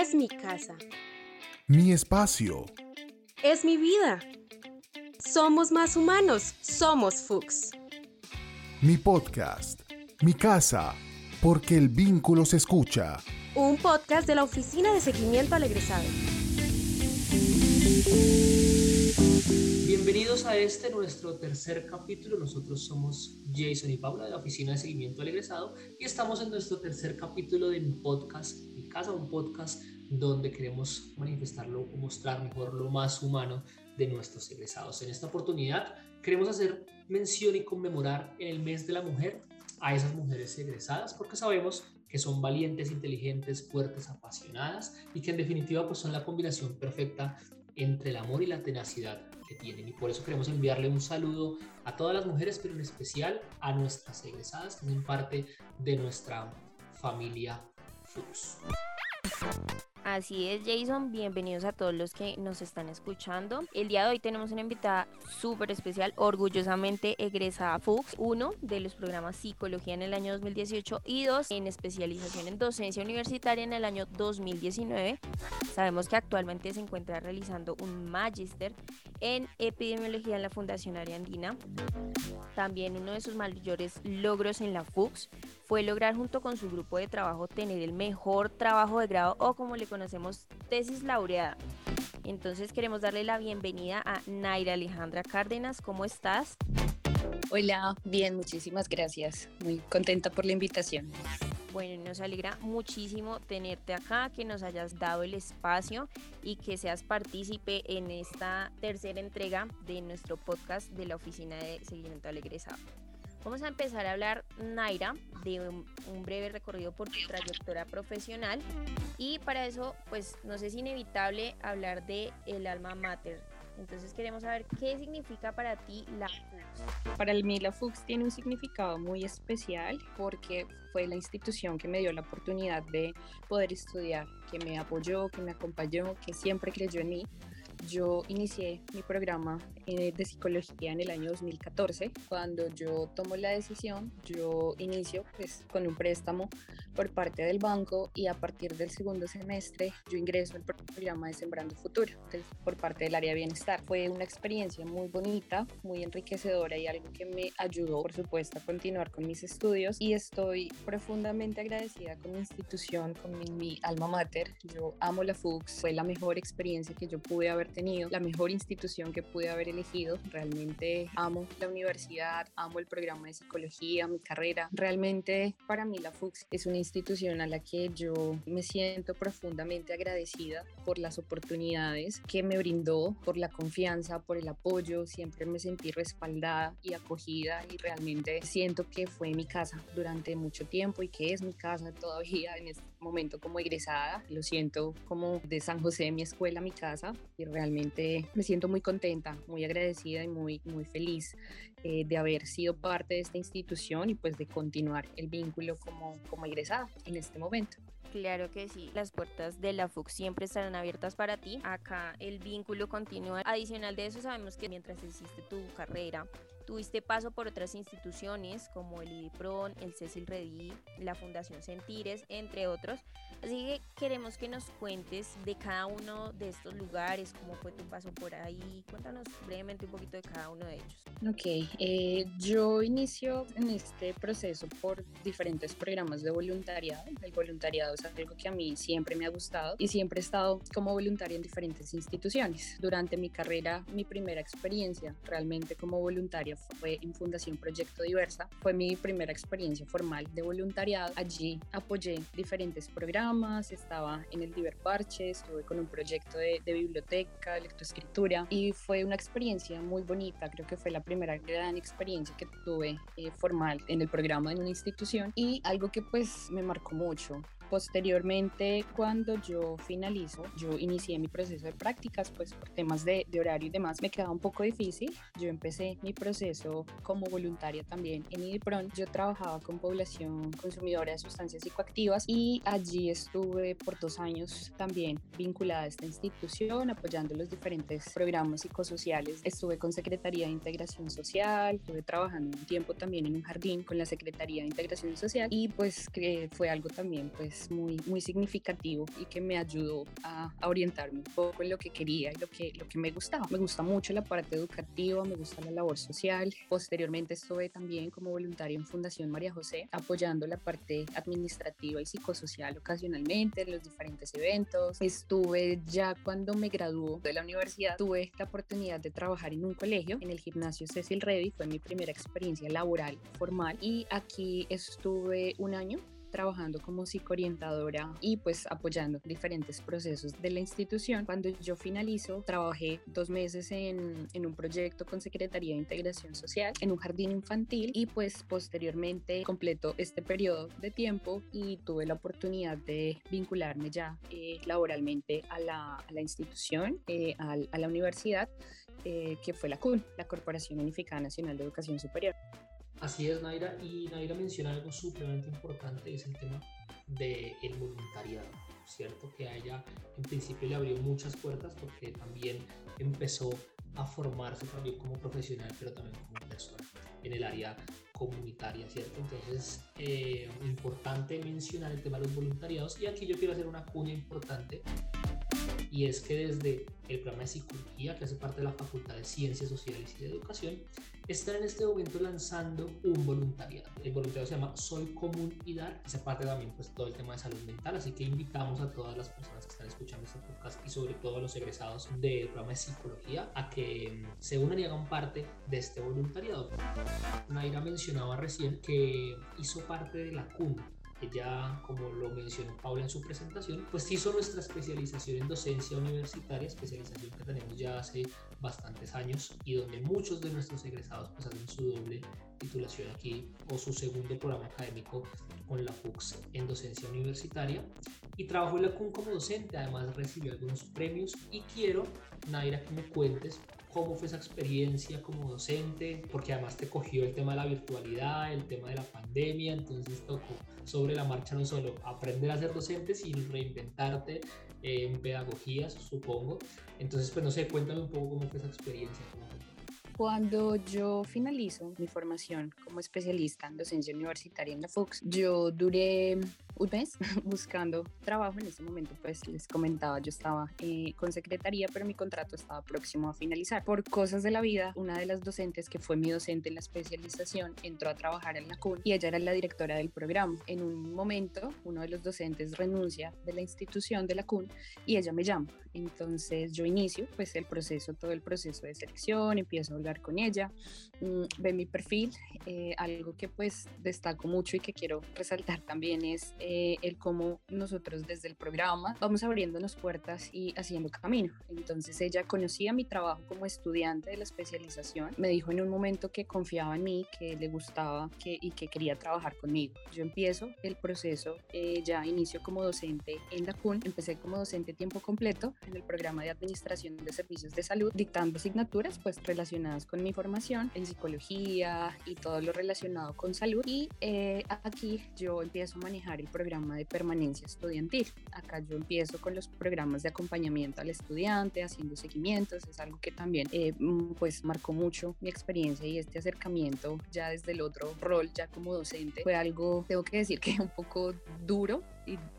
Es mi casa. Mi espacio. Es mi vida. Somos más humanos. Somos Fuchs. Mi podcast. Mi casa. Porque el vínculo se escucha. Un podcast de la Oficina de Seguimiento al Egresado. Bienvenidos a este nuestro tercer capítulo. Nosotros somos Jason y Paula de la Oficina de Seguimiento al Egresado y estamos en nuestro tercer capítulo de mi podcast, Mi Casa, un podcast donde queremos manifestarlo o mostrar mejor lo más humano de nuestros egresados. En esta oportunidad queremos hacer mención y conmemorar en el mes de la mujer a esas mujeres egresadas porque sabemos que son valientes, inteligentes, fuertes, apasionadas y que en definitiva pues son la combinación perfecta entre el amor y la tenacidad que tienen. Y por eso queremos enviarle un saludo a todas las mujeres, pero en especial a nuestras egresadas que son parte de nuestra familia FUS. Así es, Jason. Bienvenidos a todos los que nos están escuchando. El día de hoy tenemos una invitada súper especial, orgullosamente egresada FUX, uno de los programas Psicología en el año 2018 y dos en especialización en docencia universitaria en el año 2019. Sabemos que actualmente se encuentra realizando un magíster en epidemiología en la Fundación Ariandina. También uno de sus mayores logros en la FUX fue lograr junto con su grupo de trabajo tener el mejor trabajo de grado o como le conocemos tesis laureada. Entonces queremos darle la bienvenida a Naira Alejandra Cárdenas. ¿Cómo estás? Hola, bien, muchísimas gracias. Muy contenta por la invitación. Bueno, nos alegra muchísimo tenerte acá, que nos hayas dado el espacio y que seas partícipe en esta tercera entrega de nuestro podcast de la Oficina de Seguimiento al Egresado. Vamos a empezar a hablar, Naira, de un, breve recorrido por tu trayectoria profesional y para eso, pues nos es inevitable hablar de el alma mater. Entonces queremos saber qué significa para ti la FUX. Para mí la FUX tiene un significado muy especial porque fue la institución que me dio la oportunidad de poder estudiar, que me apoyó, que me acompañó, que siempre creyó en mí yo inicié mi programa eh, de psicología en el año 2014. Cuando yo tomo la decisión, yo inicio pues, con un préstamo por parte del banco y a partir del segundo semestre yo ingreso al programa de Sembrando Futuro por parte del área de bienestar. Fue una experiencia muy bonita, muy enriquecedora y algo que me ayudó, por supuesto, a continuar con mis estudios y estoy profundamente agradecida con mi institución, con mi, mi alma mater. Yo amo la FUX, fue la mejor experiencia que yo pude haber tenido, la mejor institución que pude haber elegido. Realmente amo la universidad, amo el programa de psicología, mi carrera. Realmente para mí la FUX es una institución a la que yo me siento profundamente agradecida por las oportunidades que me brindó, por la confianza, por el apoyo. Siempre me sentí respaldada y acogida y realmente siento que fue mi casa durante mucho tiempo y que es mi casa todavía en este momento como egresada. Lo siento como de San José, mi escuela, mi casa y realmente me siento muy contenta, muy agradecida y muy, muy feliz eh, de haber sido parte de esta institución y pues de continuar el vínculo como, como egresada en este momento. Claro que sí, las puertas de la FUC siempre estarán abiertas para ti. Acá el vínculo continúa. Adicional de eso, sabemos que mientras hiciste tu carrera, tuviste paso por otras instituciones como el IDIPRON, el Cecil Redí, la Fundación Sentires, entre otros. Así que queremos que nos cuentes de cada uno de estos lugares, cómo fue tu paso por ahí. Cuéntanos brevemente un poquito de cada uno de ellos. Ok, eh, yo inicio en este proceso por diferentes programas de voluntariado. El voluntariado es algo que a mí siempre me ha gustado y siempre he estado como voluntaria en diferentes instituciones. Durante mi carrera, mi primera experiencia realmente como voluntaria fue en Fundación Proyecto Diversa. Fue mi primera experiencia formal de voluntariado. Allí apoyé diferentes programas, estaba en el Diver Parche, estuve con un proyecto de, biblioteca, de lectoescritura y fue una experiencia muy bonita. Creo que fue la primera gran experiencia que tuve eh, formal en el programa en una institución y algo que pues me marcó mucho Posteriormente, cuando yo finalizo, yo inicié mi proceso de prácticas, pues por temas de, horario y demás, me quedaba un poco difícil. Yo empecé mi proceso como voluntaria también en IDIPRON. Yo trabajaba con población consumidora de sustancias psicoactivas y allí estuve por dos años también vinculada a esta institución, apoyando los diferentes programas psicosociales. Estuve con Secretaría de Integración Social, estuve trabajando un tiempo también en un jardín con la Secretaría de Integración Social y pues que fue algo también pues pues muy, muy significativo y que me ayudó a, orientarme un poco en lo que quería y lo que, lo que me gustaba. Me gusta mucho la parte educativa, me gusta la labor social. Posteriormente estuve también como voluntaria en Fundación María José, apoyando la parte administrativa y psicosocial ocasionalmente en los diferentes eventos. Estuve ya cuando me graduó de la universidad, tuve la oportunidad de trabajar en un colegio, en el gimnasio Cecil Revy, fue mi primera experiencia laboral formal y aquí estuve un año trabajando como psicoorientadora y pues apoyando diferentes procesos de la institución. Cuando yo finalizo, trabajé dos meses en, en un proyecto con Secretaría de Integración Social en un jardín infantil y pues posteriormente completo este periodo de tiempo y tuve la oportunidad de vincularme ya eh, laboralmente a la, a la institución, eh, a, a, la universidad, eh, que fue la CUN, la Corporación Unificada Nacional de Educación Superior. Así es, Naira. Y Naira menciona algo supremamente importante, es el tema del el voluntariado, ¿cierto? Que a ella en principio le abrió muchas puertas porque también empezó a formarse también como profesional, pero también como persona en el área comunitaria, ¿cierto? Entonces, eh, importante mencionar el tema de los voluntariados y aquí yo quiero hacer una cuña importante y es que desde el programa de psicología, que hace parte de la Facultad de Ciencias Sociales y de Educación, están en este momento lanzando un voluntariado. El voluntariado se llama Soy Común y Dar, hace parte también pues todo el tema de salud mental, así que invitamos a todas las personas que están escuchando este podcast y sobre todo a los egresados del programa de psicología a que mm, se unan y hagan parte de este voluntariado. Naira mencionaba recién que hizo parte de la CUN, ya como lo mencionó Paula en su presentación, pues hizo nuestra especialización en docencia universitaria, especialización que tenemos ya hace bastantes años y donde muchos de nuestros egresados pues hacen su doble titulación aquí o su segundo programa académico con la FUX en docencia universitaria. Y trabajó en la CUN como docente, además recibió algunos premios y quiero, Naira, que me cuentes cómo fue esa experiencia como docente, porque además te cogió el tema de la virtualidad, el tema de la pandemia, entonces tocó sobre la marcha no solo aprender a ser docente, sino reinventarte en pedagogías, supongo. Entonces, pues no sé, cuéntame un poco cómo fue esa experiencia. Cuando yo finalizo mi formación como especialista en docencia universitaria en la FUX, yo duré un mes buscando trabajo. En ese momento, pues les comentaba, yo estaba eh, con secretaría, pero mi contrato estaba próximo a finalizar. Por cosas de la vida, una de las docentes que fue mi docente en la especialización entró a trabajar en la CUN y ella era la directora del programa. En un momento, uno de los docentes renuncia de la institución de la CUN y ella me llama. Entonces yo inicio pues el proceso, todo el proceso de selección, empiezo a hablar con ella, mm, ve mi perfil, eh, algo que pues destaco mucho y que quiero resaltar también es eh, el cómo nosotros desde el programa vamos abriéndonos puertas y haciendo camino. Entonces ella conocía mi trabajo como estudiante de la especialización, me dijo en un momento que confiaba en mí, que le gustaba que, y que quería trabajar conmigo. Yo empiezo el proceso, eh, ya inicio como docente en la CUN, empecé como docente tiempo completo en el programa de administración de servicios de salud, dictando asignaturas pues relacionadas con mi formación en psicología y todo lo relacionado con salud. Y eh, aquí yo empiezo a manejar el programa de permanencia estudiantil. Acá yo empiezo con los programas de acompañamiento al estudiante, haciendo seguimientos. Es algo que también eh, pues marcó mucho mi experiencia y este acercamiento ya desde el otro rol, ya como docente, fue algo, tengo que decir que un poco duro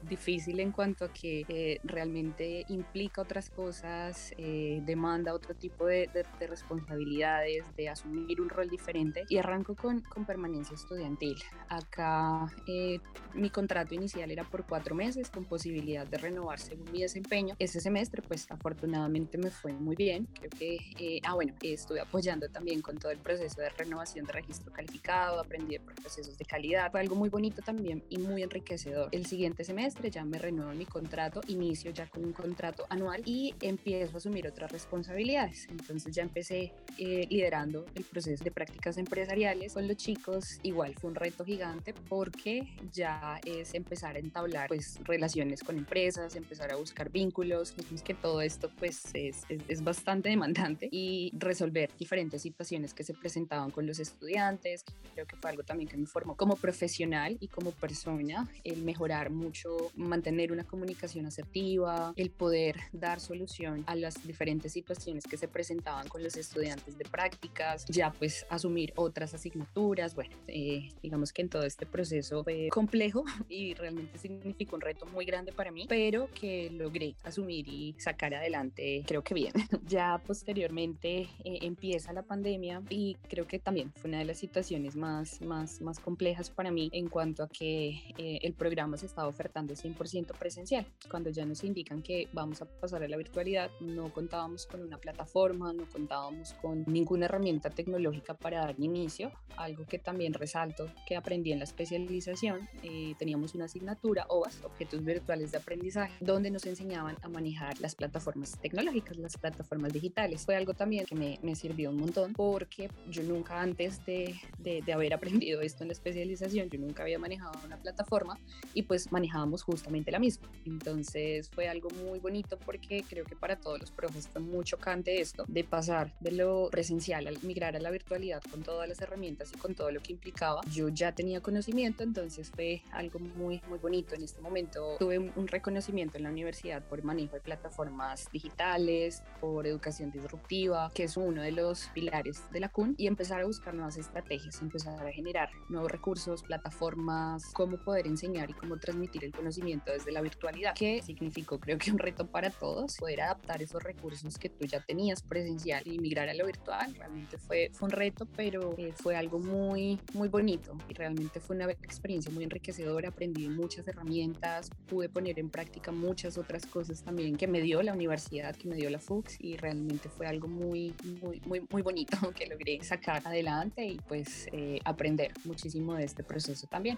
difícil en cuanto a que eh, realmente implica otras cosas, eh, demanda otro tipo de, de, responsabilidades, de asumir un rol diferente y arranco con, con permanencia estudiantil. Acá eh, mi contrato inicial era por cuatro meses con posibilidad de renovar según mi desempeño. Este semestre pues afortunadamente me fue muy bien, creo que, ah bueno, estuve apoyando también con todo el proceso de renovación de registro calificado, aprendí de procesos de calidad, fue algo muy bonito también y muy enriquecedor. El siguiente semestre ya me renuevo mi contrato, inicio ya con un contrato anual y empiezo a asumir otras responsabilidades. Entonces ya empecé eh, liderando el proceso de prácticas empresariales con los chicos. Igual fue un reto gigante porque ya es empezar a entablar pues relaciones con empresas, empezar a buscar vínculos. Es que todo esto pues es, es, es bastante demandante y resolver diferentes situaciones que se presentaban con los estudiantes. Creo que fue algo también que me formó como profesional y como persona, el mejorar mucho mucho mantener una comunicación asertiva, el poder dar solución a las diferentes situaciones que se presentaban con los estudiantes de prácticas, ya pues asumir otras asignaturas. Bueno, eh, digamos que en todo este proceso fue complejo y realmente significó un reto muy grande para mí, pero que logré asumir y sacar adelante, creo que bien. ya posteriormente eh, empieza la pandemia y creo que también fue una de las situaciones más, más, más complejas para mí en cuanto a que eh, el programa se estaba ofertando 100% presencial. Cuando ya nos indican que vamos a pasar a la virtualidad, no contábamos con una plataforma, no contábamos con ninguna herramienta tecnológica para dar inicio, algo que también resalto que aprendí en la especialización. Eh, teníamos una asignatura, OVAS, Objetos Virtuales de Aprendizaje, donde nos enseñaban a manejar las plataformas tecnológicas, las plataformas digitales. Fue algo también que me, me sirvió un montón porque yo nunca antes de, de, de haber aprendido esto en la especialización, yo nunca había manejado una plataforma y pues manejábamos justamente la misma. Entonces fue algo muy bonito porque creo que para todos los profes fue muy chocante esto de pasar de lo presencial al migrar a la virtualidad con todas las herramientas y con todo lo que implicaba. Yo ya tenía conocimiento, entonces fue algo muy, muy bonito. En este momento tuve un reconocimiento en la universidad por manejo de plataformas digitales, por educación disruptiva, que es uno de los pilares de la CUN, y empezar a buscar nuevas estrategias, empezar a generar nuevos recursos, plataformas, cómo poder enseñar y cómo transmitir el conocimiento desde la virtualidad, que significó creo que un reto para todos, poder adaptar esos recursos que tú ya tenías presencial y migrar a lo virtual. Realmente fue, fue un reto, pero eh, fue algo muy, muy bonito y realmente fue una experiencia muy enriquecedora. Aprendí muchas herramientas, pude poner en práctica muchas otras cosas también que me dio la universidad, que me dio la FUX y realmente fue algo muy, muy, muy, muy bonito que logré sacar adelante y pues eh, aprender muchísimo de este proceso también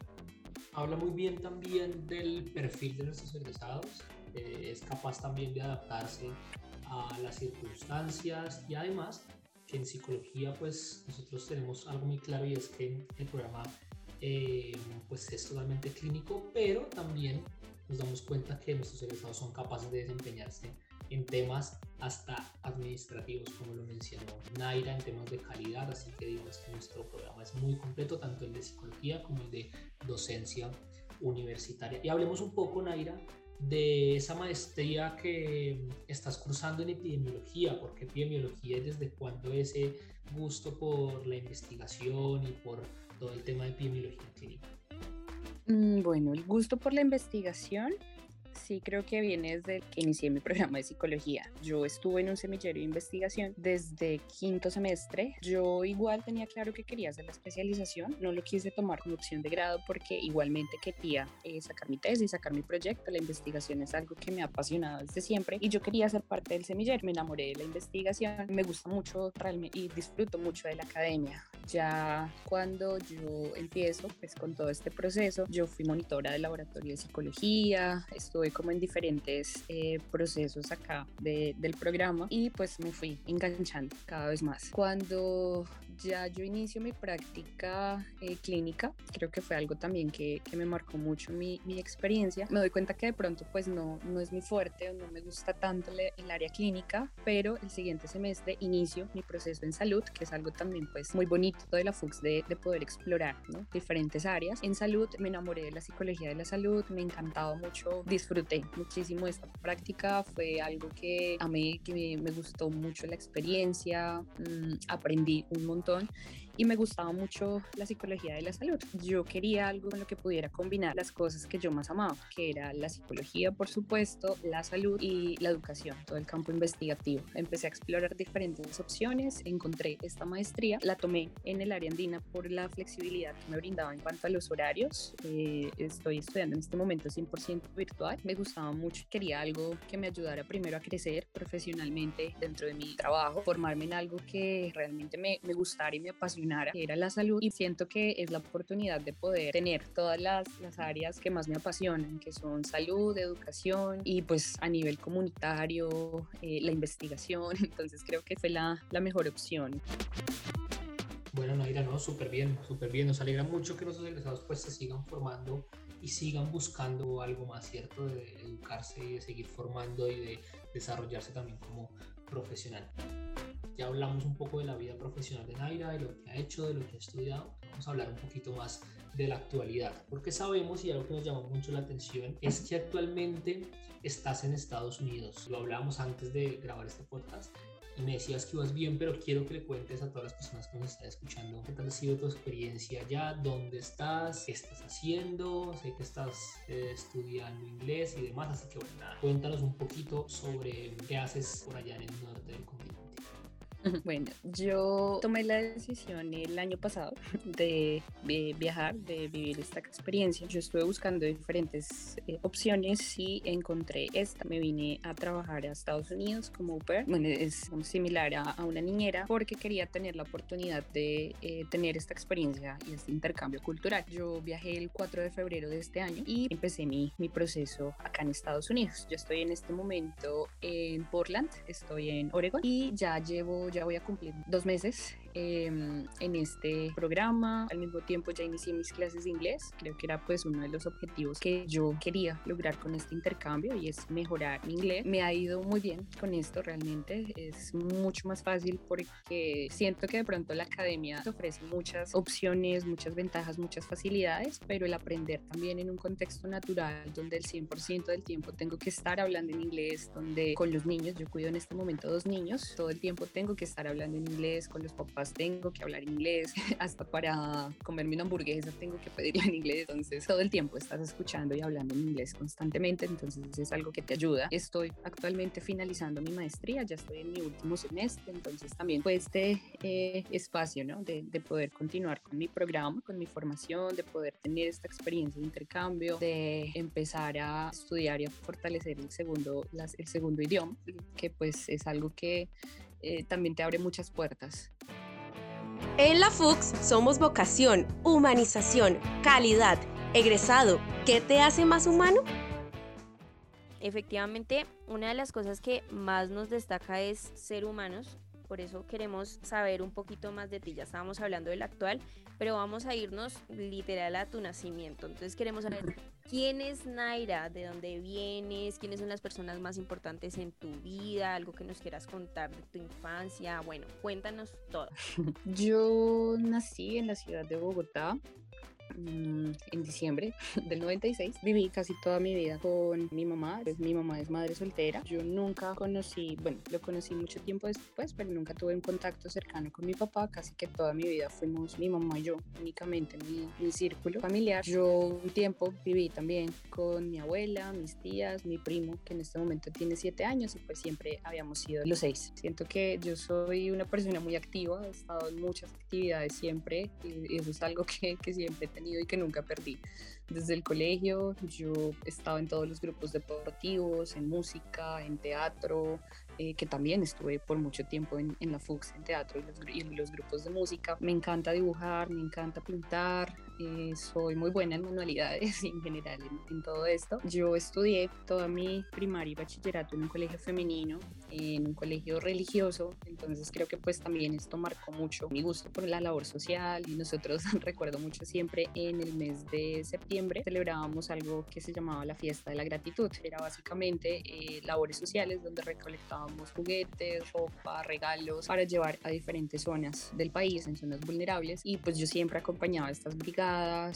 habla muy bien también del perfil de nuestros egresados, eh, es capaz también de adaptarse a las circunstancias y además que en psicología pues nosotros tenemos algo muy claro y es que el programa eh, pues es totalmente clínico, pero también nos damos cuenta que nuestros egresados son capaces de desempeñarse en temas hasta administrativos, como lo mencionó Naira, en temas de calidad, así que digamos que nuestro programa es muy completo, tanto el de psicología como el de docencia universitaria. Y hablemos un poco, Naira, de esa maestría que estás cursando en epidemiología, porque epidemiología y desde cuándo ese gusto por la investigación y por todo el tema de epidemiología clínica. Mm, bueno, el gusto por la investigación sí creo que viene desde que inicié mi programa de psicología. Yo estuve en un semillero de investigación desde quinto semestre. Yo igual tenía claro que quería hacer la especialización. No lo quise tomar como opción de grado porque igualmente quería eh, sacar mi tesis, sacar mi proyecto. La investigación es algo que me ha apasionado desde siempre y yo quería ser parte del semillero. Me enamoré de la investigación. Me gusta mucho realmente y disfruto mucho de la academia. Ya cuando yo empiezo pues con todo este proceso, yo fui monitora del laboratorio de psicología, estuve con como en diferentes eh, procesos acá del programa y pues me fui enganchando cada vez más. Cuando ya yo inicio mi práctica eh, clínica, creo que fue algo también que, que me marcó mucho mi, mi, experiencia, me doy cuenta que de pronto pues no, no es mi fuerte o no me gusta tanto el área clínica, pero el siguiente semestre inicio mi proceso en salud, que es algo también pues muy bonito de la FUX de, de poder explorar ¿no? diferentes áreas. En salud me enamoré de la psicología de la salud, me encantaba mucho, disfrutar muchísimo esta práctica, fue algo que a mí que me, gustó mucho la experiencia, mm, aprendí un montón y me gustaba mucho la psicología de la salud. Yo quería algo con lo que pudiera combinar las cosas que yo más amaba, que era la psicología, por supuesto, la salud y la educación, todo el campo investigativo. Empecé a explorar diferentes opciones, encontré esta maestría, la tomé en el área andina por la flexibilidad que me brindaba en cuanto a los horarios. Eh, estoy estudiando en este momento 100% virtual. Me gustaba mucho, quería algo que me ayudara primero a crecer profesionalmente dentro de mi trabajo, formarme en algo que realmente me, me gustara y me apasionara que era la salud, y siento que es la oportunidad de poder tener todas las, las áreas que más me apasionan, que son salud, educación y pues a nivel comunitario, eh, la investigación, entonces creo que fue la, la mejor opción. Bueno, Naira, no, súper bien, súper bien. Nos alegra mucho que nuestros egresados pues se sigan formando y sigan buscando algo más, ¿cierto? De educarse y de seguir formando y de desarrollarse también como profesional. Ya hablamos un poco de la vida profesional de Naira, de lo que ha hecho, de lo que ha estudiado. Vamos a hablar un poquito más de la actualidad, porque sabemos y algo que nos llamó mucho la atención es que actualmente estás en Estados Unidos. Lo hablábamos antes de grabar este podcast y me decías que ibas bien, pero quiero que le cuentes a todas las personas que nos están escuchando qué tal ha sido tu experiencia allá, dónde estás, qué estás haciendo, sé que estás eh, estudiando inglés y demás, así que bueno, nada, cuéntanos un poquito sobre qué haces por allá en el norte del continente. Bueno, yo tomé la decisión el año pasado de viajar, de vivir esta experiencia. Yo estuve buscando diferentes eh, opciones y encontré esta. Me vine a trabajar a Estados Unidos como au Bueno, es similar a, una niñera porque quería tener la oportunidad de eh, tener esta experiencia y este intercambio cultural. Yo viajé el 4 de febrero de este año y empecé mi, mi proceso acá en Estados Unidos. Yo estoy en este momento en Portland, estoy en Oregon y ya llevo ya voy a cumplir dos meses Em, en este programa. Al mismo tiempo ya inicié mis clases de inglés. Creo que era pues uno de los objetivos que yo quería lograr con este intercambio y es mejorar mi inglés. Me ha ido muy bien con esto realmente. Es mucho más fácil porque siento que de pronto la academia te ofrece muchas opciones, muchas ventajas, muchas facilidades, pero el aprender también en un contexto natural donde el 100% del tiempo tengo que estar hablando en inglés, donde con los niños, yo cuido en este momento dos niños, todo el tiempo tengo que estar hablando en inglés con los papás tengo que hablar inglés, hasta para comerme una hamburguesa tengo que pedirla en inglés, entonces todo el tiempo estás escuchando y hablando en inglés constantemente, entonces es algo que te ayuda. Estoy actualmente finalizando mi maestría, ya estoy en mi último semestre, entonces también fue este eh, espacio, ¿no? De, de poder continuar con mi programa, con mi formación, de poder tener esta experiencia de intercambio, de empezar a estudiar y a fortalecer el segundo, las, el segundo idioma, que pues es algo que eh, también te abre muchas puertas. En la FUX somos vocación, humanización, calidad, egresado. ¿Qué te hace más humano? Efectivamente, una de las cosas que más nos destaca es ser humanos. Por eso queremos saber un poquito más de ti. Ya estábamos hablando del actual, pero vamos a irnos literal a tu nacimiento. Entonces queremos saber quién es Naira, de dónde vienes, quiénes son las personas más importantes en tu vida, algo que nos quieras contar de tu infancia. Bueno, cuéntanos todo. Yo nací en la ciudad de Bogotá, en diciembre del 96. Viví casi toda mi vida con mi mamá, pues mi mamá es madre soltera. Yo nunca conocí, bueno, lo conocí mucho tiempo después, pero nunca tuve un contacto cercano con mi papá. Casi que toda mi vida fuimos mi mamá y yo, únicamente mi, mi círculo familiar. Yo un tiempo viví también con mi abuela, mis tías, mi primo, que en este momento tiene siete años y pues siempre habíamos sido los seis. Siento que yo soy una persona muy activa, he estado en muchas actividades siempre y eso es algo que, que siempre he y que nunca perdí. Desde el colegio yo estaba en todos los grupos deportivos, en música, en teatro, eh, que también estuve por mucho tiempo en, en la FUX, en teatro y los, y los, grupos de música. Me encanta dibujar, me encanta pintar, eh, soy muy buena en manualidades en general en, todo esto. Yo estudié toda mi primaria y bachillerato en un colegio femenino, en un colegio religioso, entonces creo que pues también esto marcó mucho mi gusto por la labor social y nosotros recuerdo mucho siempre en el mes de septiembre celebrábamos algo que se llamaba la fiesta de la gratitud. Era básicamente eh, labores sociales donde recolectábamos juguetes, ropa, regalos para llevar a diferentes zonas del país, en zonas vulnerables y pues yo siempre acompañaba a estas brigadas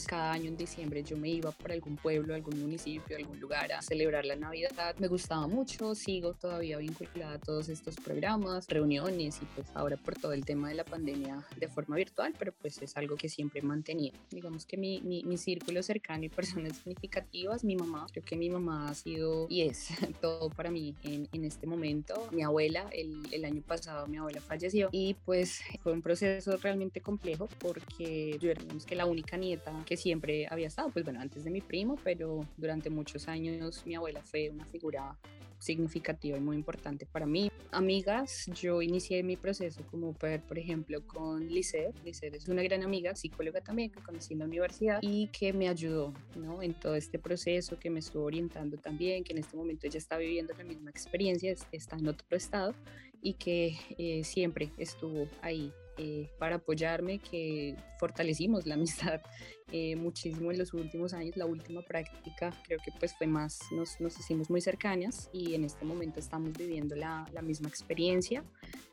cada año en diciembre yo me iba para algún pueblo, algún municipio, algún lugar a celebrar la Navidad. Me gustaba mucho, sigo todavía vinculada a todos estos programas, reuniones y pues ahora por todo el tema de la pandemia de forma virtual, pero pues es algo que siempre he mantenido. Digamos que mi, mi, mi círculo cercano y personas significativas, mi mamá, creo que mi mamá ha sido y es todo para mí en, en este momento. Mi abuela, el, el año pasado mi abuela falleció y pues fue un proceso realmente complejo porque yo era que la única nieta que siempre había estado, pues bueno, antes de mi primo, pero durante muchos años mi abuela fue una figura significativa y muy importante para mí. Amigas, yo inicié mi proceso como per, por ejemplo, con Lice. Lice es una gran amiga, psicóloga también, que conocí en la universidad y que me ayudó ¿no? en todo este proceso, que me estuvo orientando también, que en este momento ella está viviendo la misma experiencia, está en otro estado y que eh, siempre estuvo ahí eh, para apoyarme, que fortalecimos la amistad eh, muchísimo en los últimos años. La última práctica creo que pues fue más, nos, nos hicimos muy cercanas y en este momento estamos viviendo la, la misma experiencia.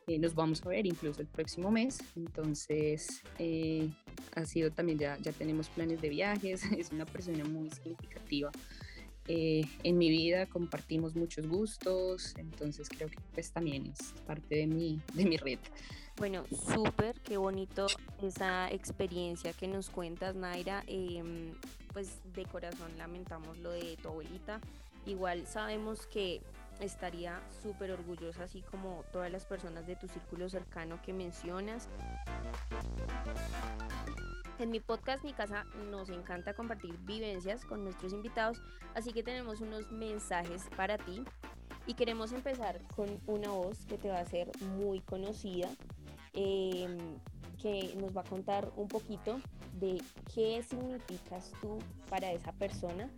Eh, nos vamos a ver incluso el próximo mes, entonces ha sido también, ya, ya tenemos planes de viajes, es una persona muy significativa eh, en mi vida compartimos muchos gustos, entonces creo que pues también es parte de mi, de mi red. Bueno, súper, qué bonito esa experiencia que nos cuentas, Naira. Em, pues de corazón lamentamos lo de tu abuelita. Igual sabemos que estaría súper orgullosa, así como todas las personas de tu círculo cercano que mencionas. En mi podcast Mi Casa nos encanta compartir vivencias con nuestros invitados, así que tenemos unos mensajes para ti y queremos empezar con una voz que te va a ser muy conocida, em, que nos va a contar un poquito de qué significas tú para esa persona.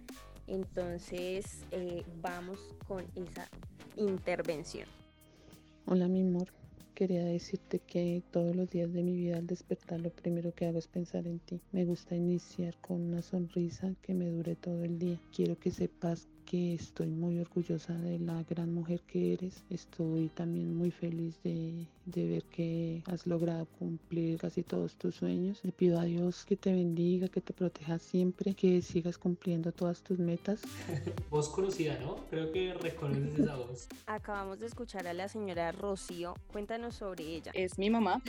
Entonces eh, vamos con esa intervención. Hola mi amor, Quería decirte que todos los días de mi vida al despertar lo primero que hago es pensar en ti. Me gusta iniciar con una sonrisa que me dure todo el día. Quiero que sepas que estoy muy orgullosa de la gran mujer que eres. Estoy también muy feliz de, ver que has logrado cumplir casi todos tus sueños. Le pido a Dios que te bendiga, que te proteja siempre, que sigas cumpliendo todas tus metas. voz conocida, ¿no? Creo que reconoces esa voz. Acabamos de escuchar a la señora Rocío. Cuéntanos sobre ella. Es mi mamá.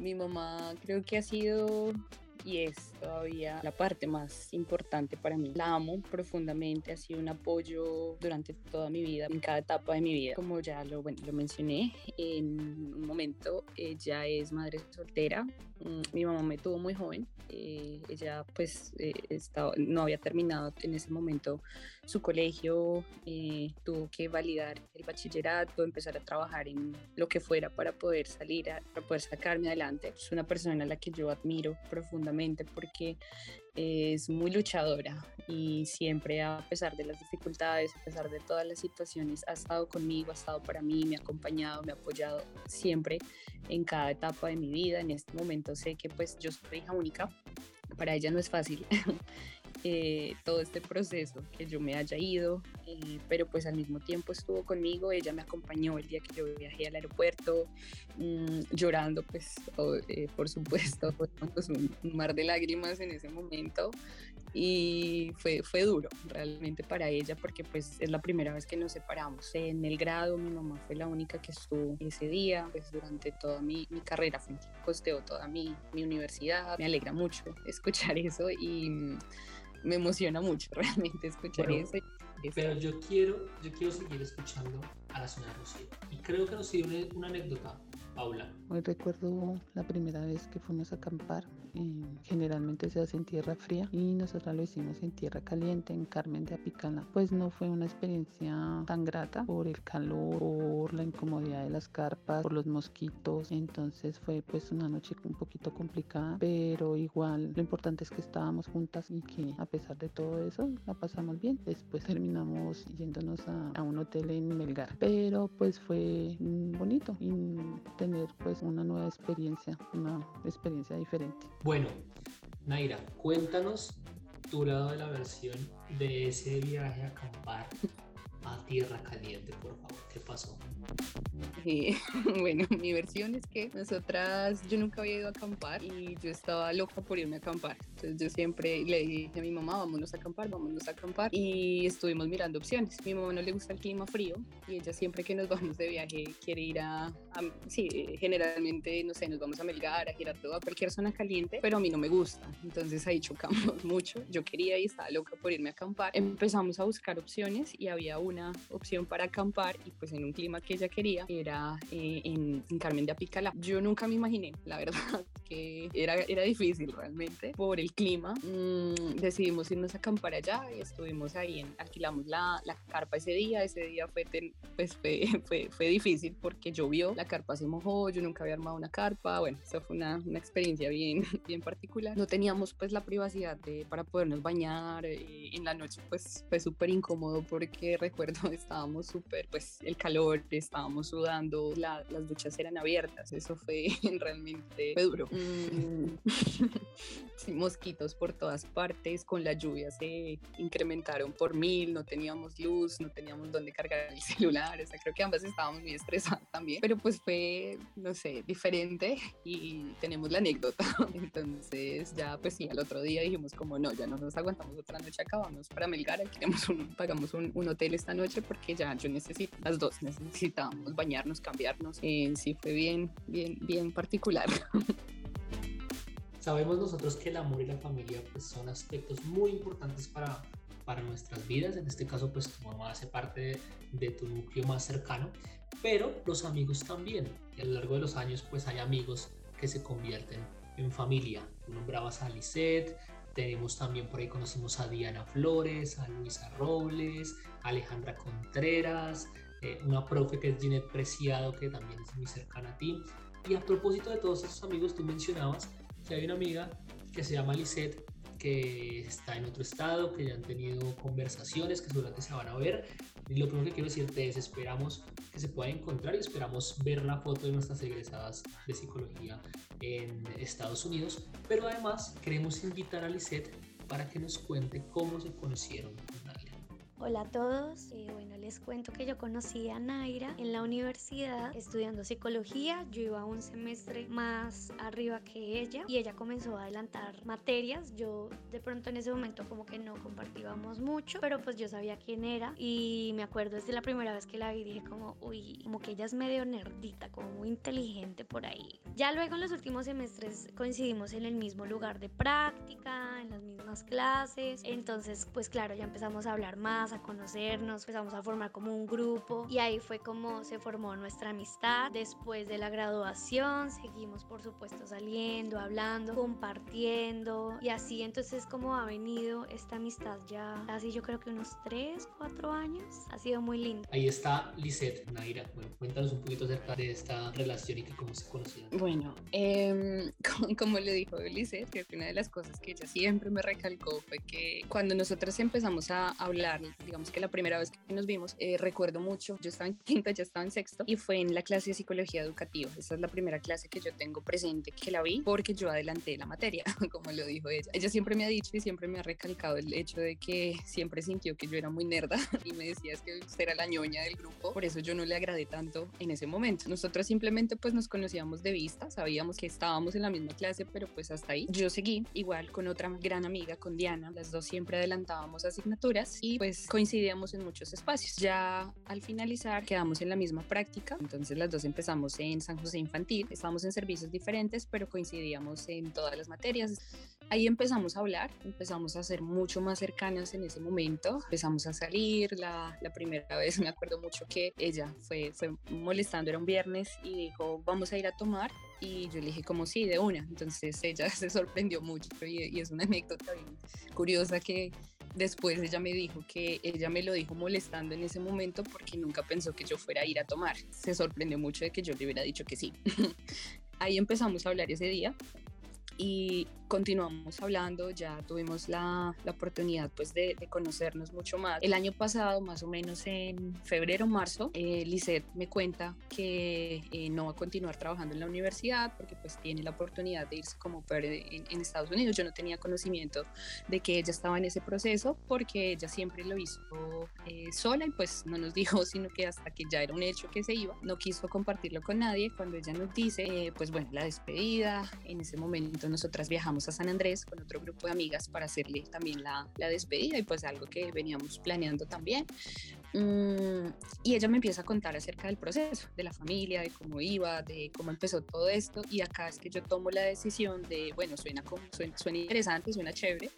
mi mamá creo que ha sido y es todavía la parte más importante para mí. La amo profundamente, ha sido un apoyo durante toda mi vida, en cada etapa de mi vida. Como ya lo, bueno, lo mencioné, en un momento ella es madre soltera, mi mamá me tuvo muy joven, eh, ella pues eh, estaba, no había terminado en ese momento su colegio, eh, tuvo que validar el bachillerato, empezar a trabajar en lo que fuera para poder salir, para poder sacarme adelante. Es una persona a la que yo admiro profundamente porque es muy luchadora y siempre a pesar de las dificultades, a pesar de todas las situaciones, ha estado conmigo, ha estado para mí, me ha acompañado, me ha apoyado siempre en cada etapa de mi vida. En este momento sé que pues yo soy hija única, para ella no es fácil Eh, todo este proceso, que yo me haya ido, eh, pero pues al mismo tiempo estuvo conmigo, ella me acompañó el día que yo viajé al aeropuerto, mm, llorando pues eh, por supuesto, pues, un mar de lágrimas en ese momento y fue, fue duro realmente para ella porque pues es la primera vez que nos separamos. En el grado mi mamá fue la única que estuvo ese día, pues durante toda mi, mi carrera, costeó toda mi, mi universidad, me alegra mucho escuchar eso y me emociona mucho realmente escuchar eso. Pero yo quiero, yo quiero seguir escuchando a la señora Rocío. Y creo que nos dio una, una anécdota Paula. Hoy recuerdo la primera vez que fuimos a acampar. Generalmente se hace en tierra fría y nosotros lo hicimos en tierra caliente, en Carmen de Apicala. Pues no fue una experiencia tan grata por el calor, por la incomodidad de las carpas, por los mosquitos. Entonces fue pues una noche un poquito complicada, pero igual lo importante es que estábamos juntas y que a pesar de todo eso la pasamos bien. Después terminamos yéndonos a, a un hotel en Melgar, pero pues fue bonito y tener pues una nueva experiencia, una experiencia diferente. Bueno, Naira, cuéntanos tu lado de la versión de ese viaje a acampar a tierra caliente, por favor. ¿Qué pasó? bueno, mi versión es que nosotras, yo nunca había ido a acampar y yo estaba loca por irme a acampar. Entonces yo siempre le dije a mi mamá, vámonos a acampar, vámonos a acampar. Y estuvimos mirando opciones. Mi mamá no le gusta el clima frío y ella siempre que nos vamos de viaje quiere ir a, sí, generalmente, no sé, nos vamos a Melgar, a Girardot, a cualquier zona caliente, pero a mí no me gusta. Entonces ahí chocamos mucho. Yo quería y estaba loca por irme a acampar. Empezamos a buscar opciones y había una opción para acampar y pues en un clima que ella quería era eh, en, Carmen de Apicala. Yo nunca me imaginé, la verdad, era, era difícil realmente por el clima. Mm, decidimos irnos a acampar allá y estuvimos ahí, alquilamos la, la, carpa ese día. Ese día fue, pues fue, fue, fue, difícil porque llovió, la carpa se mojó, yo nunca había armado una carpa. Bueno, eso fue una, una experiencia bien, bien particular. No teníamos pues la privacidad de, para podernos bañar. En la noche pues fue súper incómodo porque recuerdo estábamos súper, pues el calor, estábamos sudando, las duchas eran abiertas. Eso fue realmente duro. Mm. mosquitos por todas partes, con la lluvia se incrementaron por mil, no teníamos luz, no teníamos dónde cargar el celular, o sea, creo que ambas estábamos muy estresadas también, pero pues fue, no sé, diferente y tenemos la anécdota, entonces ya pues sí, al otro día dijimos como no, ya no nos aguantamos otra noche acá, vamos para Melgar, queremos un, pagamos un, un, hotel esta noche porque ya yo necesito, las dos necesitábamos bañarnos, cambiarnos, eh, sí fue bien, bien, bien particular. Sabemos nosotros que el amor y la familia pues, son aspectos muy importantes para, para nuestras vidas. En este caso, pues tu mamá hace parte de, tu núcleo más cercano, pero los amigos también. A lo largo de los años, pues hay amigos que se convierten en familia. Tú nombrabas a Lisette, tenemos también por ahí conocimos a Diana Flores, a Luisa Robles, a Alejandra Contreras, eh, una profe que es Ginette Preciado, que también es muy cercana a ti. Y a propósito de todos esos amigos, tú mencionabas hay una amiga que se llama Lisette que está en otro estado, que ya han tenido conversaciones, que seguramente se van a ver. Y lo primero que quiero decirte es, esperamos que se pueda encontrar y esperamos ver la foto de nuestras egresadas de psicología en Estados Unidos. Pero además queremos invitar a Lisette para que nos cuente cómo se conocieron Hola a todos, eh, bueno les cuento que yo conocí a Naira en la universidad estudiando psicología, yo iba un semestre más arriba que ella y ella comenzó a adelantar materias, yo de pronto en ese momento como que no compartíamos mucho, pero pues yo sabía quién era y me acuerdo desde la primera vez que la vi dije como, uy, como que ella es medio nerdita, como muy inteligente por ahí. Ya luego en los últimos semestres coincidimos en el mismo lugar de práctica, en las mismas clases, entonces pues claro, ya empezamos a hablar más a conocernos, empezamos a formar como un grupo y ahí fue como se formó nuestra amistad. Después de la graduación seguimos por supuesto saliendo, hablando, compartiendo y así entonces como ha venido esta amistad ya casi yo creo que unos 3, 4 años. Ha sido muy lindo. Ahí está Lisette, Naira. Bueno, cuéntanos un poquito acerca de esta relación y que cómo se conocieron. Bueno, eh, como, como, le dijo Lisette, creo que una de las cosas que ella siempre me recalcó fue que cuando nosotros empezamos a hablar digamos que la primera vez que nos vimos, eh, recuerdo mucho, yo estaba en quinta, ya estaba en sexto, y fue en la clase de psicología educativa. Esa es la primera clase que yo tengo presente que la vi porque yo adelanté la materia, como lo dijo ella. Ella siempre me ha dicho y siempre me ha recalcado el hecho de que siempre sintió que yo era muy nerda y me decía es que usted era la ñoña del grupo, por eso yo no le agradé tanto en ese momento. Nosotros simplemente pues nos conocíamos de vista, sabíamos que estábamos en la misma clase, pero pues hasta ahí. Yo seguí igual con otra gran amiga, con Diana, las dos siempre adelantábamos asignaturas y pues coincidíamos en muchos espacios. Ya al finalizar quedamos en la misma práctica, entonces las dos empezamos en San José Infantil, estábamos en servicios diferentes, pero coincidíamos en todas las materias. Ahí empezamos a hablar, empezamos a ser mucho más cercanas en ese momento, empezamos a salir, la, la primera vez me acuerdo mucho que ella fue, fue molestando, era un viernes y dijo, vamos a ir a tomar y yo le dije como sí, de una. Entonces ella se sorprendió mucho y, y, es una anécdota bien curiosa que Después ella me dijo que ella me lo dijo molestando en ese momento porque nunca pensó que yo fuera a ir a tomar. Se sorprendió mucho de que yo le hubiera dicho que sí. Ahí empezamos a hablar ese día y continuamos hablando, ya tuvimos la, la oportunidad pues de, de, conocernos mucho más. El año pasado, más o menos en febrero, marzo, eh, Lisette me cuenta que eh, no va a continuar trabajando en la universidad porque pues tiene la oportunidad de irse como en, en, Estados Unidos. Yo no tenía conocimiento de que ella estaba en ese proceso porque ella siempre lo hizo eh, sola y pues no nos dijo sino que hasta que ya era un hecho que se iba, no quiso compartirlo con nadie. Cuando ella nos dice, eh, pues bueno, la despedida, en ese momento nosotras viajamos a San Andrés con otro grupo de amigas para hacerle también la, la despedida y pues algo que veníamos planeando también. Mm, y ella me empieza a contar acerca del proceso, de la familia, de cómo iba, de cómo empezó todo esto. Y acá es que yo tomo la decisión de, bueno, suena, como, suena, suena interesante, suena chévere,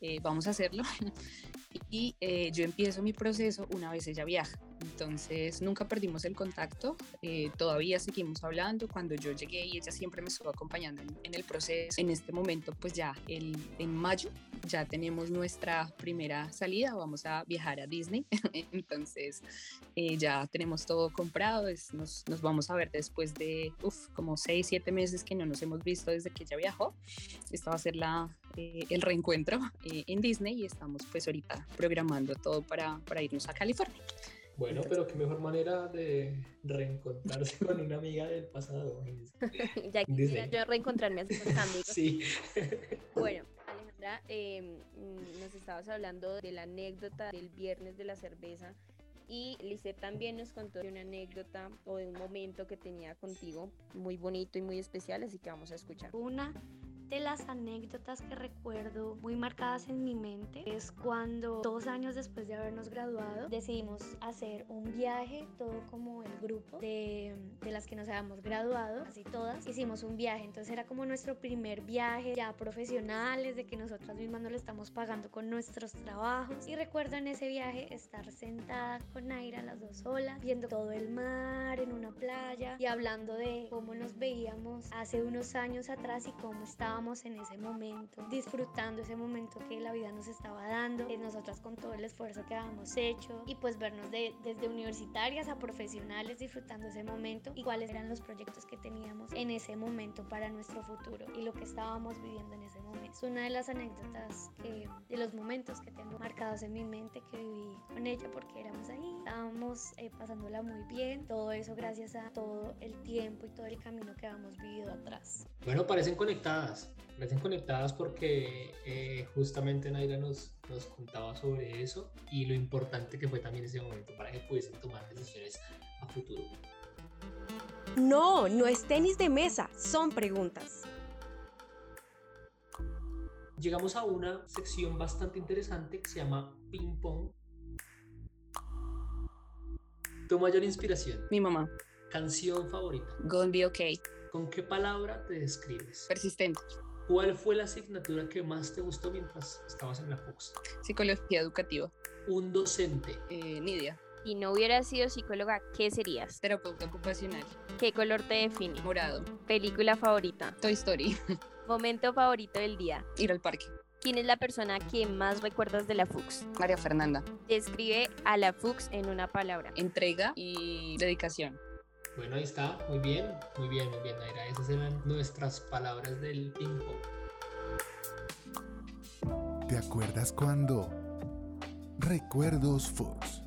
eh, vamos a hacerlo. y eh, yo empiezo mi proceso una vez ella viaja. Entonces nunca perdimos el contacto, eh, todavía seguimos hablando. Cuando yo llegué y ella siempre me estuvo acompañando en, el proceso, en este momento pues ya el, en mayo ya tenemos nuestra primera salida, vamos a viajar a Disney, entonces eh, ya tenemos todo comprado, nos, nos, vamos a ver después de uf, como 6, 7 meses que no nos hemos visto desde que ella viajó. Esta va a ser la, eh, el reencuentro en Disney y estamos pues ahorita programando todo para, para irnos a California. Bueno, pero qué mejor manera de reencontrarse con una amiga del pasado. ya quisiera yo reencontrarme así con amigos. Sí. bueno, Alejandra, em, nos estabas hablando de la anécdota del viernes de la cerveza. Y Lisette también nos contó de una anécdota o de un momento que tenía contigo muy bonito y muy especial, así que vamos a escuchar. Una de las anécdotas que recuerdo muy marcadas en mi mente es cuando dos años después de habernos graduado decidimos hacer un viaje, todo como el grupo de, de las que nos habíamos graduado, casi todas, hicimos un viaje, entonces era como nuestro primer viaje ya profesionales, de que nosotras mismas no lo estamos pagando con nuestros trabajos. Y recuerdo en ese viaje estar sentada con Naira las dos solas, viendo todo el mar en una playa y hablando de cómo nos veíamos hace unos años atrás y cómo estábamos en ese momento, disfrutando ese momento que la vida nos estaba dando, eh, nosotras con todo el esfuerzo que habíamos hecho y pues vernos de, desde universitarias a profesionales disfrutando ese momento y cuáles eran los proyectos que teníamos en ese momento para nuestro futuro y lo que estábamos viviendo en ese momento. Es una de las anécdotas que, de los momentos que tengo marcados en mi mente que viví con ella porque éramos ahí, estábamos eh, pasándola muy bien, todo eso gracias a todo el tiempo y todo el camino que habíamos vivido atrás. Bueno, parecen conectadas parecen conectadas porque eh, justamente Naira nos, nos contaba sobre eso y lo importante que fue también ese momento para que pudiesen tomar decisiones a futuro. No, no es tenis de mesa, son preguntas. Llegamos a una sección bastante interesante que se llama ping pong. Tu mayor inspiración. Mi mamá. Canción favorita. Gonna be okay. ¿Con qué palabra te describes? Persistente. ¿Cuál fue la asignatura que más te gustó mientras estabas en la FUX? Psicología educativa. Un docente. Eh, Nidia. Si no hubieras sido psicóloga, ¿qué serías? Terapeuta ocupacional. ¿Qué color te define? Morado. Película favorita. Toy Story. Momento favorito del día. Ir al parque. ¿Quién es la persona que más recuerdas de la FUX? María Fernanda. Describe a la FUX en una palabra. Entrega y dedicación. Bueno, ahí está, muy bien, muy bien, muy bien, Naira. Esas eran nuestras palabras del ping pong. ¿Te acuerdas cuando? Recuerdos Fox.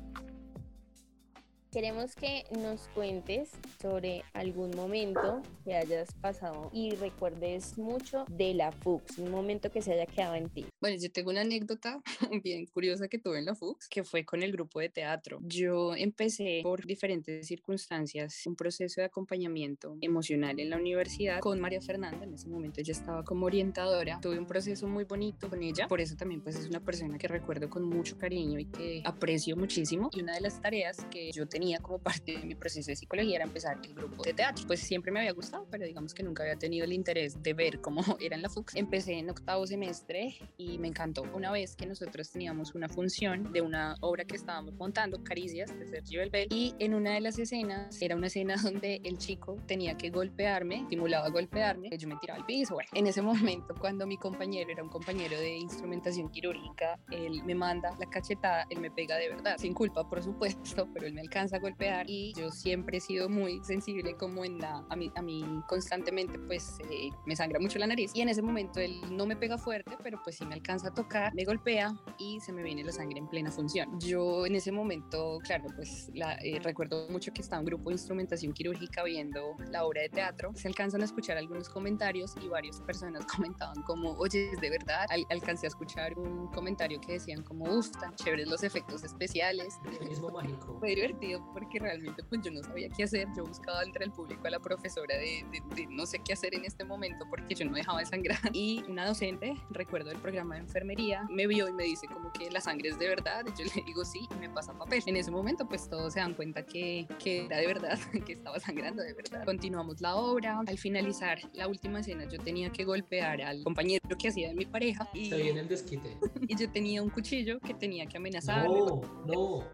Queremos que nos cuentes sobre algún momento que hayas pasado y recuerdes mucho de la FUX, un momento que se haya quedado en ti. Bueno, yo tengo una anécdota bien curiosa que tuve en la FUX, que fue con el grupo de teatro. Yo empecé por diferentes circunstancias un proceso de acompañamiento emocional en la universidad con María Fernanda, en ese momento ella estaba como orientadora. Tuve un proceso muy bonito con ella, por eso también pues es una persona que recuerdo con mucho cariño y que aprecio muchísimo. Y una de las tareas que yo tenía tenía como parte de mi proceso de psicología era empezar el grupo de teatro. Pues siempre me había gustado, pero digamos que nunca había tenido el interés de ver cómo era en la FUX. Empecé en octavo semestre y me encantó. Una vez que nosotros teníamos una función de una obra que estábamos montando, Caricias, de Sergio Belbel, y en una de las escenas, era una escena donde el chico tenía que golpearme, simulaba golpearme, yo me tiraba al piso. Bueno, en ese momento, cuando mi compañero era un compañero de instrumentación quirúrgica, él me manda la cachetada, él me pega de verdad, sin culpa, por supuesto, pero él me alcanza a golpear y yo siempre he sido muy sensible como en la, a mí, a mí constantemente pues eh, me sangra mucho la nariz y en ese momento él no me pega fuerte, pero pues sí me alcanza a tocar, me golpea y se me viene la sangre en plena función. Yo en ese momento, claro, pues la, eh, recuerdo mucho que estaba un grupo de instrumentación quirúrgica viendo la obra de teatro, se alcanzan a escuchar algunos comentarios y varias personas comentaban como, oye, es de verdad, alcancé a escuchar un comentario que decían como, uff, tan chéveres los efectos especiales. El mismo mágico. Fue divertido porque realmente pues yo no sabía qué hacer. Yo buscaba entre el público a la profesora de, de, no sé qué hacer en este momento porque yo no dejaba de sangrar. Y una docente, recuerdo el programa de enfermería, me vio y me dice como que la sangre es de verdad. Y yo le digo sí y me pasa papel. En ese momento pues todos se dan cuenta que, que era de verdad, que estaba sangrando de verdad. Continuamos la obra. Al finalizar la última escena yo tenía que golpear al compañero que hacía de mi pareja. Y, Se viene el desquite. Y yo tenía un cuchillo que tenía que amenazar. No, no.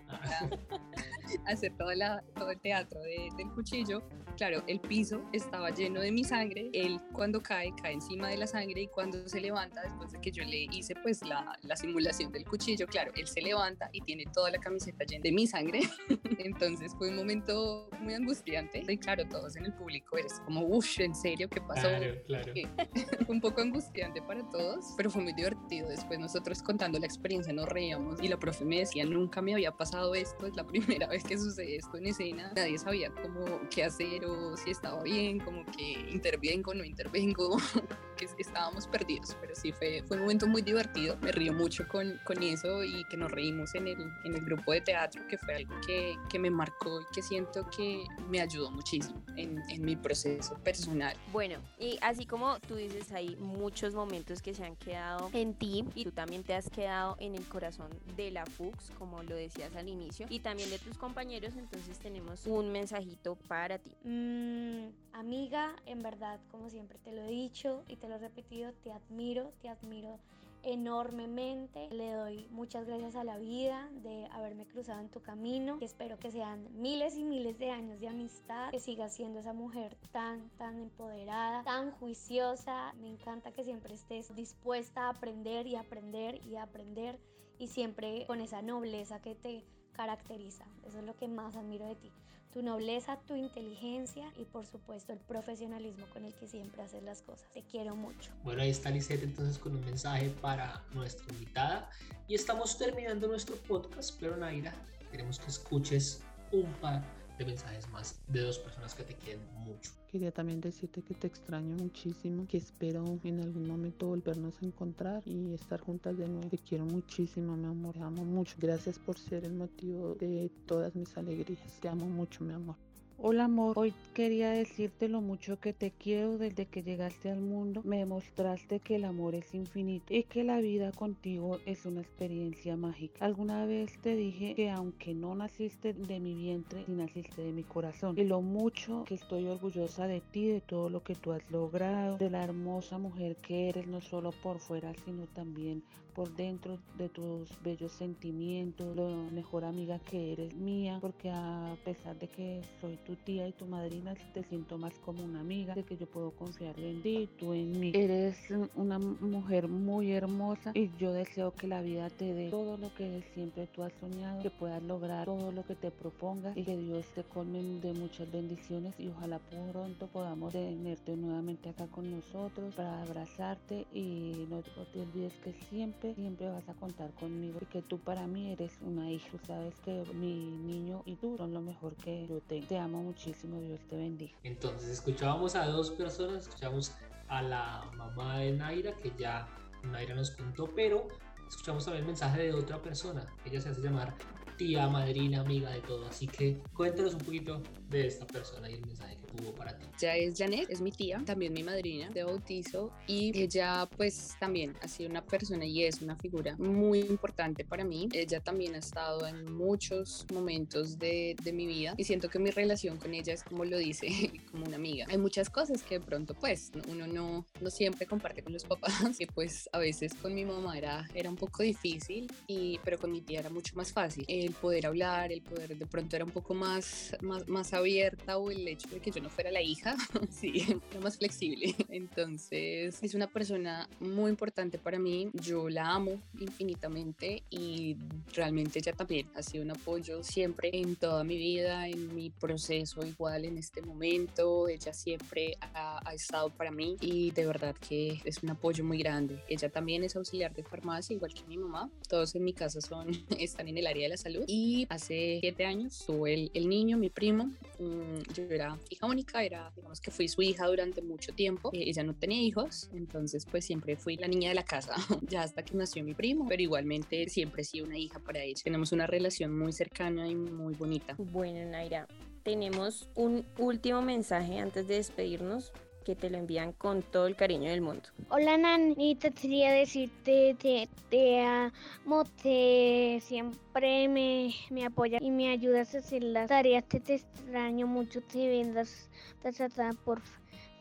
hacer toda la, todo el teatro de, del cuchillo. Claro, el piso estaba lleno de mi sangre. Él cuando cae, cae encima de la sangre y cuando se levanta, después de que yo le hice pues la, la simulación del cuchillo, claro, él se levanta y tiene toda la camiseta llena de mi sangre. Entonces fue un momento muy angustiante. Y claro, todos en el público es como, uff, ¿en serio qué pasó? Claro, claro. un poco angustiante para todos, pero fue muy divertido. Después nosotros contando la experiencia nos reíamos y la profe me decía, nunca me había pasado esto, es la primera vez que sucede esto en escena. Nadie sabía cómo qué hacer o si estaba bien, como que intervengo no intervengo, que estábamos perdidos, pero sí fue, fue un momento muy divertido. Me río mucho con, con eso y que nos reímos en el, en el grupo de teatro, que fue algo que, que me marcó y que siento que me ayudó muchísimo en, en mi proceso personal. Bueno, y así como tú dices, hay muchos momentos que se han quedado en ti y tú también te has quedado en el corazón de la FUX, como lo decías al inicio, y también de tus compañeros, entonces tenemos un mensajito para ti. Mm, amiga, en verdad, como siempre te lo he dicho y te lo he repetido, te admiro, te admiro enormemente. Le doy muchas gracias a la vida de haberme cruzado en tu camino. Espero que sean miles y miles de años de amistad, que sigas siendo esa mujer tan, tan empoderada, tan juiciosa. Me encanta que siempre estés dispuesta a aprender y aprender y aprender y siempre con esa nobleza que te caracteriza. Eso es lo que más admiro de ti tu nobleza, tu inteligencia y por supuesto el profesionalismo con el que siempre haces las cosas. Te quiero mucho. Bueno, ahí está Lisette entonces con un mensaje para nuestra invitada y estamos terminando nuestro podcast, pero Naira, queremos que escuches un par de mensajes más de dos personas que te quieren mucho. Quería también decirte que te extraño muchísimo, que espero en algún momento volvernos a encontrar y estar juntas de nuevo. Te quiero muchísimo, mi amor, te amo mucho. Gracias por ser el motivo de todas mis alegrías. Te amo mucho, mi amor. Hola amor, hoy quería decirte lo mucho que te quiero desde que llegaste al mundo. Me demostraste que el amor es infinito y que la vida contigo es una experiencia mágica. Alguna vez te dije que aunque no naciste de mi vientre, naciste de mi corazón. Y lo mucho que estoy orgullosa de ti, de todo lo que tú has logrado, de la hermosa mujer que eres, no solo por fuera, sino también por dentro de tus bellos sentimientos, la mejor amiga que eres mía, porque a pesar de que soy tu tía y tu madrina, te siento más como una amiga, de que yo puedo confiar en ti, tú en mí. Eres una mujer muy hermosa y yo deseo que la vida te dé todo lo que siempre tú has soñado, que puedas lograr todo lo que te propongas y que Dios te colme de muchas bendiciones y ojalá pronto podamos tenerte nuevamente acá con nosotros para abrazarte y no te olvides que siempre siempre, vas a contar conmigo y que tú para mí eres una hija. sabes que mi niño y tú son lo mejor que yo tengo. Te amo muchísimo, Dios te bendiga. Entonces escuchábamos a dos personas, escuchamos a la mamá de Naira, que ya Naira nos contó, pero escuchamos también el mensaje de otra persona. Ella se hace llamar tía, madrina, amiga de todo. Así que cuéntanos un poquito de esta persona y el mensaje que tuvo para ti. Ya es Janet, es mi tía, también mi madrina de bautizo y ella pues también ha sido una persona y es una figura muy importante para mí. Ella también ha estado en muchos momentos de, de mi vida y siento que mi relación con ella es como lo dice, como una amiga. Hay muchas cosas que de pronto pues uno no, no siempre comparte con los papás, que pues a veces con mi mamá era, era un poco difícil, y, pero con mi tía era mucho más fácil. El poder hablar, el poder de pronto era un poco más, más, más abierta o el hecho de que yo no fuera la hija, sí, era más flexible. Entonces es una persona muy importante para mí, yo la amo infinitamente y realmente ella también ha sido un apoyo siempre en toda mi vida, en mi proceso igual en este momento, ella siempre ha, ha estado para mí y de verdad que es un apoyo muy grande. Ella también es auxiliar de farmacia, igual que mi mamá, todos en mi casa son, están en el área de la salud. Y hace siete años tuve el, el niño, mi primo. Mm, yo era hija única, era, digamos que fui su hija durante mucho tiempo. Eh, ella no tenía hijos, entonces pues siempre fui la niña de la casa, ya hasta que nació mi primo, pero igualmente siempre he sido una hija para ella. Tenemos una relación muy cercana y muy bonita. Bueno, Naira, tenemos un último mensaje antes de despedirnos que te lo envían con todo el cariño del mundo. Hola Nanita, quería decirte te, te amo, te siempre me, me apoyas y me ayudas a hacer las tareas, te, te extraño mucho, te vendas, tratar por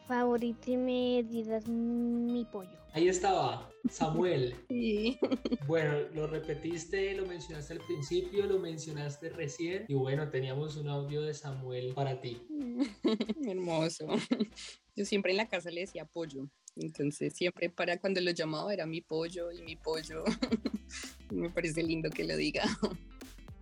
favor y te me digas mi pollo. Ahí estaba, Samuel. Sí. Bueno, lo repetiste, lo mencionaste al principio, lo mencionaste recién y bueno, teníamos un audio de Samuel para ti. Hermoso. Yo siempre en la casa le decía pollo. Entonces siempre para cuando lo llamaba era mi pollo y mi pollo. Me parece lindo que lo diga.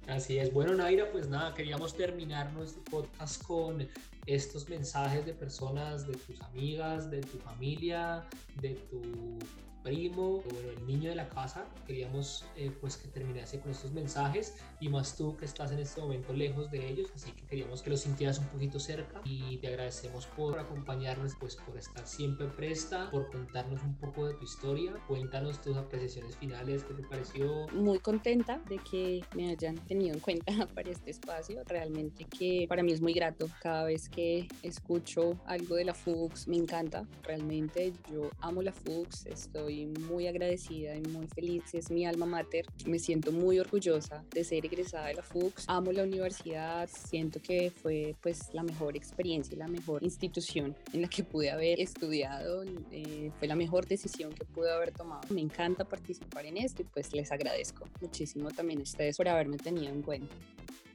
Así es. Bueno, Naira, pues nada, queríamos terminar nuestro podcast con estos mensajes de personas, de tus amigas, de tu familia, de tu primo, bueno, el niño de la casa. Queríamos eh, pues que terminase con estos mensajes y más tú que estás en este momento lejos de ellos, así que queríamos que los sintieras un poquito cerca y te agradecemos por acompañarnos, pues por estar siempre presta, por contarnos un poco de tu historia. Cuéntanos tus apreciaciones finales, ¿qué te pareció? Muy contenta de que me hayan tenido en cuenta para este espacio. Realmente que para mí es muy grato cada vez que escucho algo de la FUX, me encanta. Realmente yo amo la FUX, estoy muy agradecida y muy feliz. Es mi alma mater. Me siento muy orgullosa de ser egresada de la FUX. Amo la universidad. Siento que fue pues la mejor experiencia y la mejor institución en la que pude haber estudiado. Eh, fue la mejor decisión que pude haber tomado. Me encanta participar en esto y pues les agradezco muchísimo también a ustedes por haberme tenido en cuenta.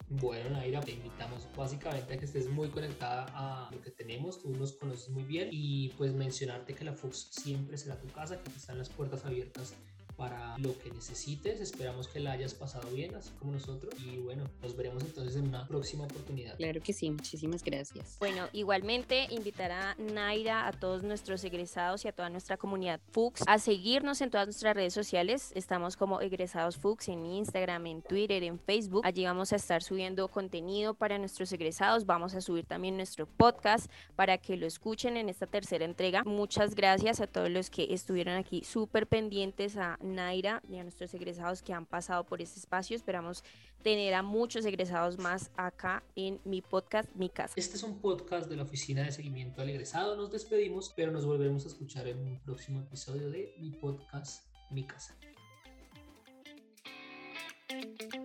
Bueno, Naira, te invitamos básicamente a que estés muy conectada a lo que tenemos, tú nos conoces muy bien y pues mencionarte que la Fox siempre será tu casa, que están las puertas abiertas para lo que necesites. Esperamos que la hayas pasado bien, así como nosotros. Y bueno, nos veremos entonces en una próxima oportunidad. Claro que sí, muchísimas gracias. Bueno, igualmente invitar a Naira, a todos nuestros egresados y a toda nuestra comunidad FUX a seguirnos en todas nuestras redes sociales. Estamos como egresados FUX en Instagram, en Twitter, en Facebook. Allí vamos a estar subiendo contenido para nuestros egresados. Vamos a subir también nuestro podcast para que lo escuchen en esta tercera entrega. Muchas gracias a todos los que estuvieron aquí súper pendientes a Naira y a nuestros egresados que han pasado por este espacio. Esperamos tener a muchos egresados más acá en mi podcast Mi Casa. Este es un podcast de la Oficina de Seguimiento al Egresado. Nos despedimos, pero nos volveremos a escuchar en un próximo episodio de mi podcast Mi Casa.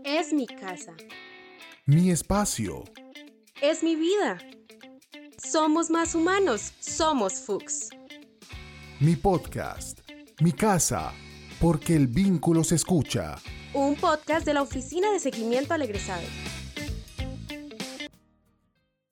Es mi casa. Mi espacio. Es mi vida. Somos más humanos. Somos Fuchs. Mi podcast. Mi casa. Porque el vínculo se escucha. Un podcast de la Oficina de Seguimiento al Egresado.